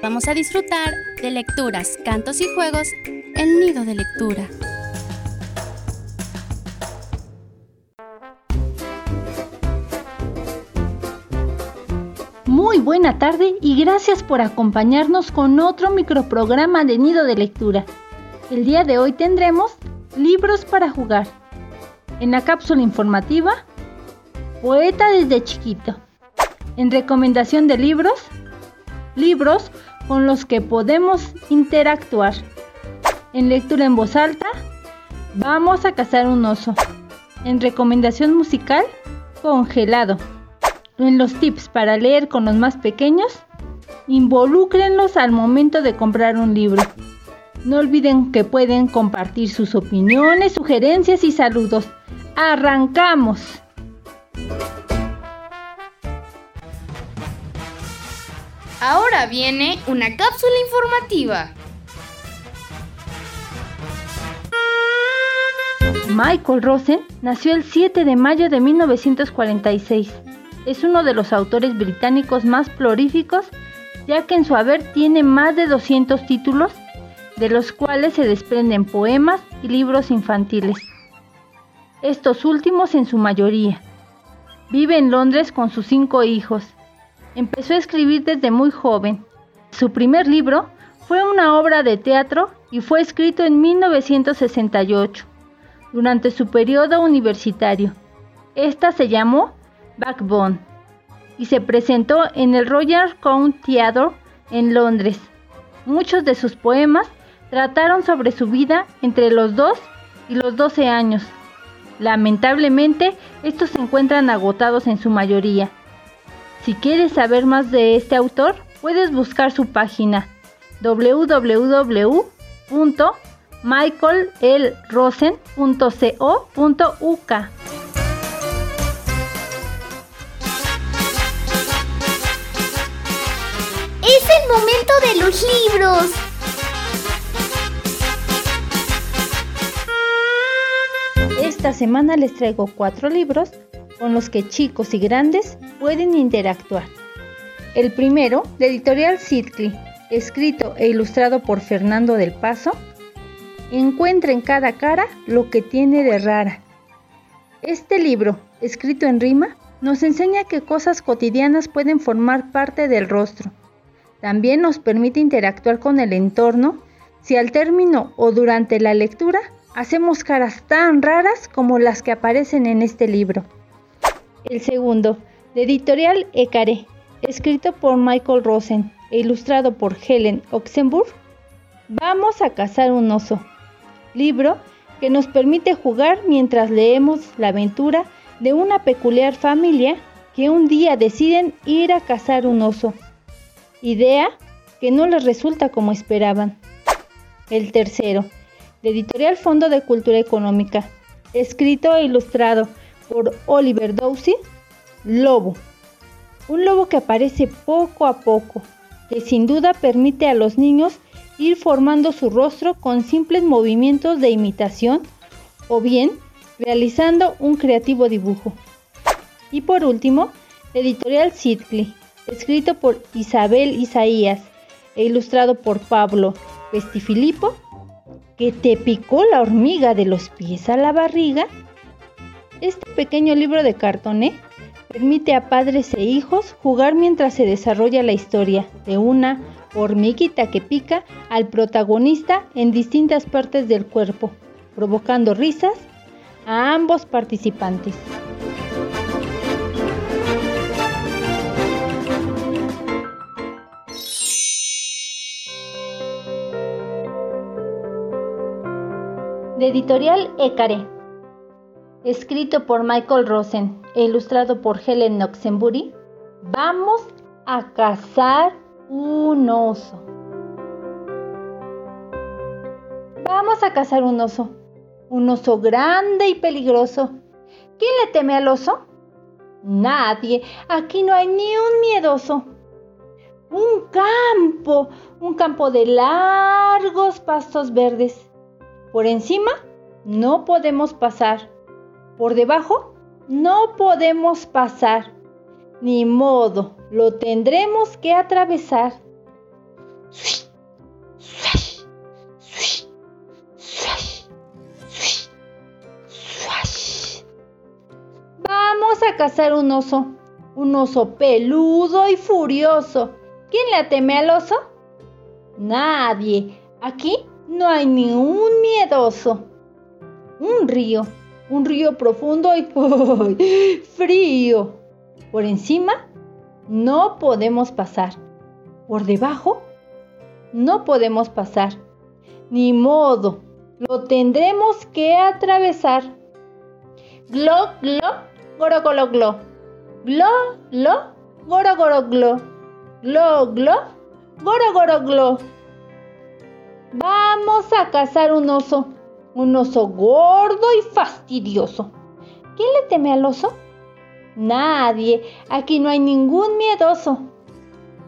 Vamos a disfrutar de lecturas, cantos y juegos en Nido de Lectura. Muy buena tarde y gracias por acompañarnos con otro microprograma de Nido de Lectura. El día de hoy tendremos libros para jugar. En la cápsula informativa, Poeta desde chiquito. En recomendación de libros, libros con los que podemos interactuar. En lectura en voz alta, vamos a cazar un oso. En recomendación musical, congelado. En los tips para leer con los más pequeños, involúcrenlos al momento de comprar un libro. No olviden que pueden compartir sus opiniones, sugerencias y saludos. ¡Arrancamos! Ahora viene una cápsula informativa. Michael Rosen nació el 7 de mayo de 1946. Es uno de los autores británicos más prolíficos, ya que en su haber tiene más de 200 títulos, de los cuales se desprenden poemas y libros infantiles. Estos últimos en su mayoría. Vive en Londres con sus cinco hijos Empezó a escribir desde muy joven. Su primer libro fue una obra de teatro y fue escrito en 1968, durante su periodo universitario. Esta se llamó Backbone y se presentó en el Royal Court Theatre en Londres. Muchos de sus poemas trataron sobre su vida entre los 2 y los 12 años. Lamentablemente, estos se encuentran agotados en su mayoría. Si quieres saber más de este autor, puedes buscar su página www.michaellrosen.co.uk. Es el momento de los libros. Esta semana les traigo cuatro libros con los que chicos y grandes pueden interactuar. El primero, de editorial Sidley, escrito e ilustrado por Fernando del Paso, encuentra en cada cara lo que tiene de rara. Este libro, escrito en rima, nos enseña que cosas cotidianas pueden formar parte del rostro. También nos permite interactuar con el entorno si al término o durante la lectura hacemos caras tan raras como las que aparecen en este libro. El segundo, editorial Ecare, escrito por Michael Rosen e ilustrado por Helen Oxenburg, Vamos a cazar un oso, libro que nos permite jugar mientras leemos la aventura de una peculiar familia que un día deciden ir a cazar un oso, idea que no les resulta como esperaban. El tercero, de editorial Fondo de Cultura Económica, escrito e ilustrado por Oliver Dowsey, Lobo. Un lobo que aparece poco a poco, que sin duda permite a los niños ir formando su rostro con simples movimientos de imitación o bien realizando un creativo dibujo. Y por último, editorial Sidley, escrito por Isabel Isaías e ilustrado por Pablo Pestifilipo, que te picó la hormiga de los pies a la barriga este pequeño libro de cartoné permite a padres e hijos jugar mientras se desarrolla la historia de una hormiguita que pica al protagonista en distintas partes del cuerpo, provocando risas a ambos participantes. De editorial Ecare escrito por Michael Rosen e ilustrado por Helen Oxenbury, vamos a cazar un oso. Vamos a cazar un oso, un oso grande y peligroso. ¿Quién le teme al oso? Nadie, aquí no hay ni un miedoso. Un campo, un campo de largos pastos verdes. Por encima no podemos pasar por debajo no podemos pasar. Ni modo, lo tendremos que atravesar. Vamos a cazar un oso, un oso peludo y furioso. ¿Quién le teme al oso? Nadie. Aquí no hay ni un miedoso. Un río, un río profundo y frío. Por encima no podemos pasar. Por debajo no podemos pasar. Ni modo, lo tendremos que atravesar. Glo, glo, goro, goro, glo. Glo, glo, goro, goro, glo. Glo, glo, goro, goro, glo. Vamos a cazar un oso, un oso gordo y fastidioso. ¿Quién le teme al oso? Nadie. Aquí no hay ningún miedoso.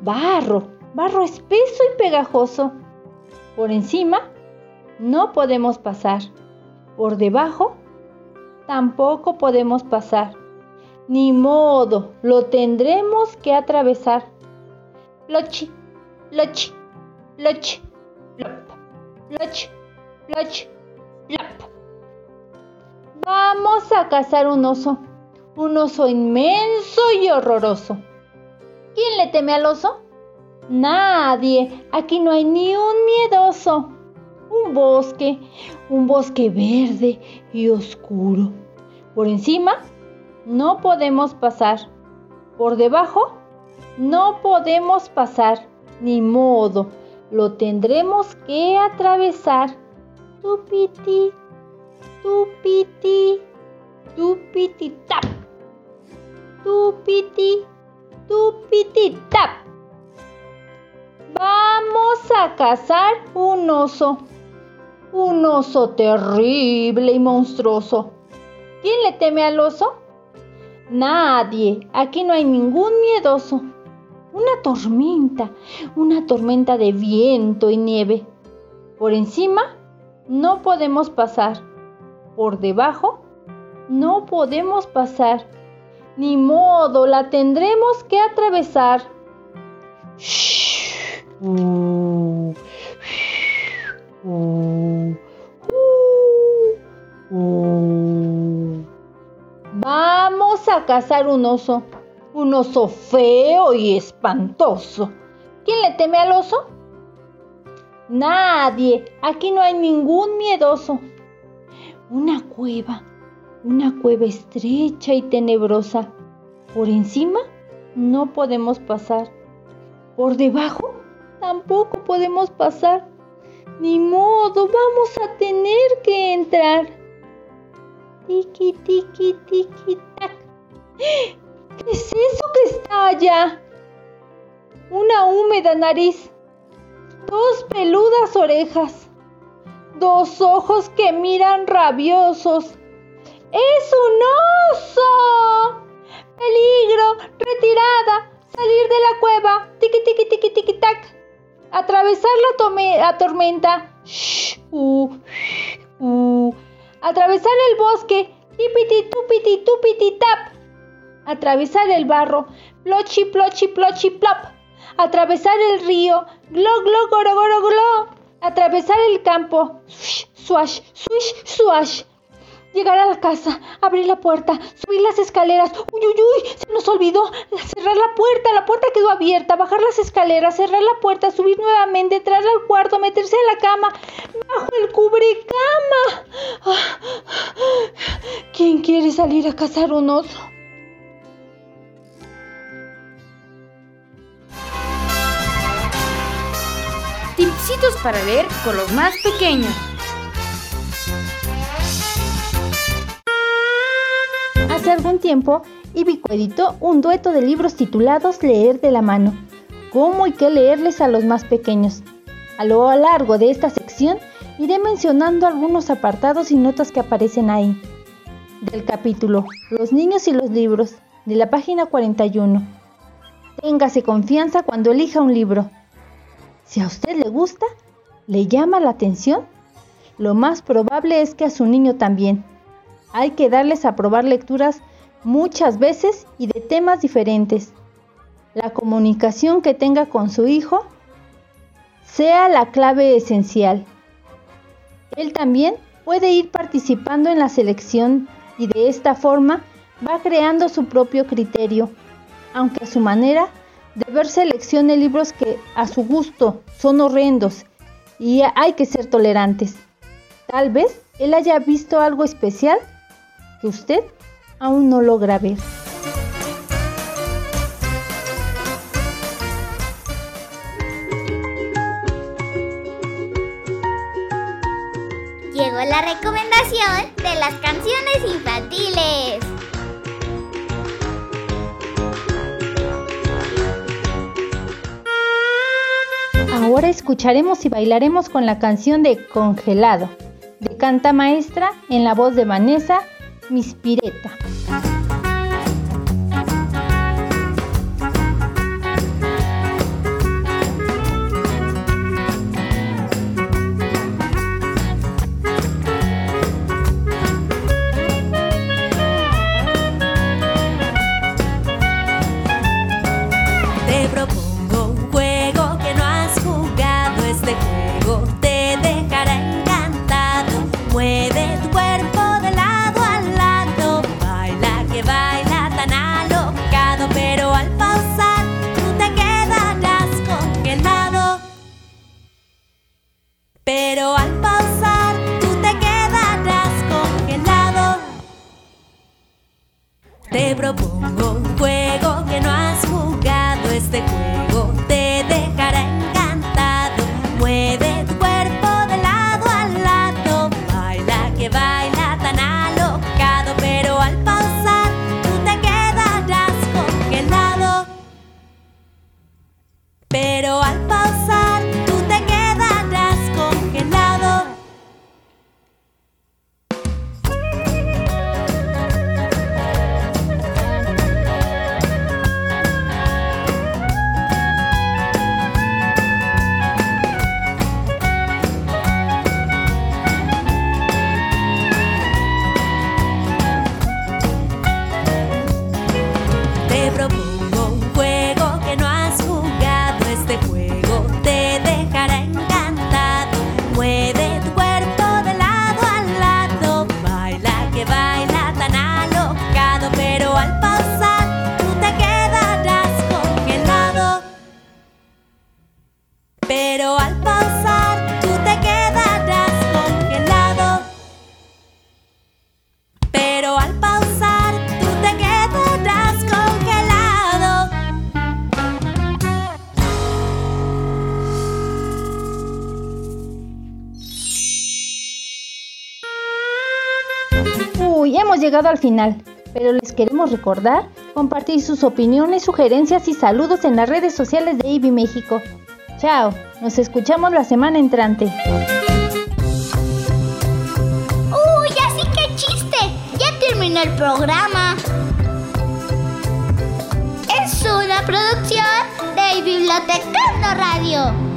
Barro, barro espeso y pegajoso. Por encima no podemos pasar. Por debajo tampoco podemos pasar. Ni modo, lo tendremos que atravesar. Lochi, lochi, lochi, lop, lochi, lochi, A cazar un oso un oso inmenso y horroroso. ¿Quién le teme al oso? Nadie. Aquí no hay ni un miedoso. Un bosque, un bosque verde y oscuro. Por encima no podemos pasar. Por debajo no podemos pasar. Ni modo. Lo tendremos que atravesar. Tupiti, tupiti, tupiti tap tupiti, tupiti tap. Vamos a cazar un oso, un oso terrible y monstruoso. ¿Quién le teme al oso? Nadie, aquí no hay ningún miedoso. Una tormenta, una tormenta de viento y nieve. Por encima no podemos pasar. Por debajo no podemos pasar. Ni modo, la tendremos que atravesar. Vamos a cazar un oso, un oso feo y espantoso. ¿Quién le teme al oso? Nadie, aquí no hay ningún miedoso. Una cueva, una cueva estrecha y tenebrosa. Por encima no podemos pasar. Por debajo tampoco podemos pasar. Ni modo, vamos a tener que entrar. Tiki, tiki, tiki, tac. ¿Qué es eso que está allá? Una húmeda nariz, dos peludas orejas, dos ojos que miran rabiosos ¡Es un oso! ¡Peligro! ¡Retirada! ¡Salir de la cueva! ¡Tiki, tiki, tiki, tiki, tac! Atravesar la, tormenta. Shh, uh, uh. Atravesar el bosque. Tipiti, tupiti, tupiti, tap. Atravesar el barro. Plochi, plochi, plochi, plop. Atravesar el río. Glo, glo, goro, goro, glo. Atravesar el campo. Swash, swish, swash Llegar a la casa, abrir la puerta, subir las escaleras. Uy, uy, uy, se nos olvidó cerrar la puerta. La puerta quedó abierta. Bajar las escaleras, cerrar la puerta, subir nuevamente, entrar al cuarto, meterse a la cama, bajo el cubrecama. Ah, ¿Quién quiere salir a cazar un oso? Tipsitos para leer con los más pequeños. Hace algún tiempo, Ibico editó un dueto de libros titulados Leer de la mano. ¿Cómo y qué leerles a los más pequeños? A lo largo de esta sección iré mencionando algunos apartados y notas que aparecen ahí. Del capítulo Los niños y los libros, de la página 41. Téngase confianza cuando elija un libro. Si a usted le gusta, le llama la atención, lo más probable es que a su niño también. Hay que darles a probar lecturas muchas veces y de temas diferentes. La comunicación que tenga con su hijo sea la clave esencial. Él también puede ir participando en la selección y de esta forma va creando su propio criterio, aunque a su manera de ver seleccione libros que a su gusto son horrendos y hay que ser tolerantes. Tal vez él haya visto algo especial que usted aún no logra ver. Llegó la recomendación de las canciones infantiles. Ahora escucharemos y bailaremos con la canción de Congelado, de Canta Maestra en la voz de Vanessa Mispireta. Hemos llegado al final, pero les queremos recordar compartir sus opiniones, sugerencias y saludos en las redes sociales de IBI México. Chao, nos escuchamos la semana entrante. ¡Uy, así que chiste! Ya terminó el programa. Es una producción de Biblioteca Radio.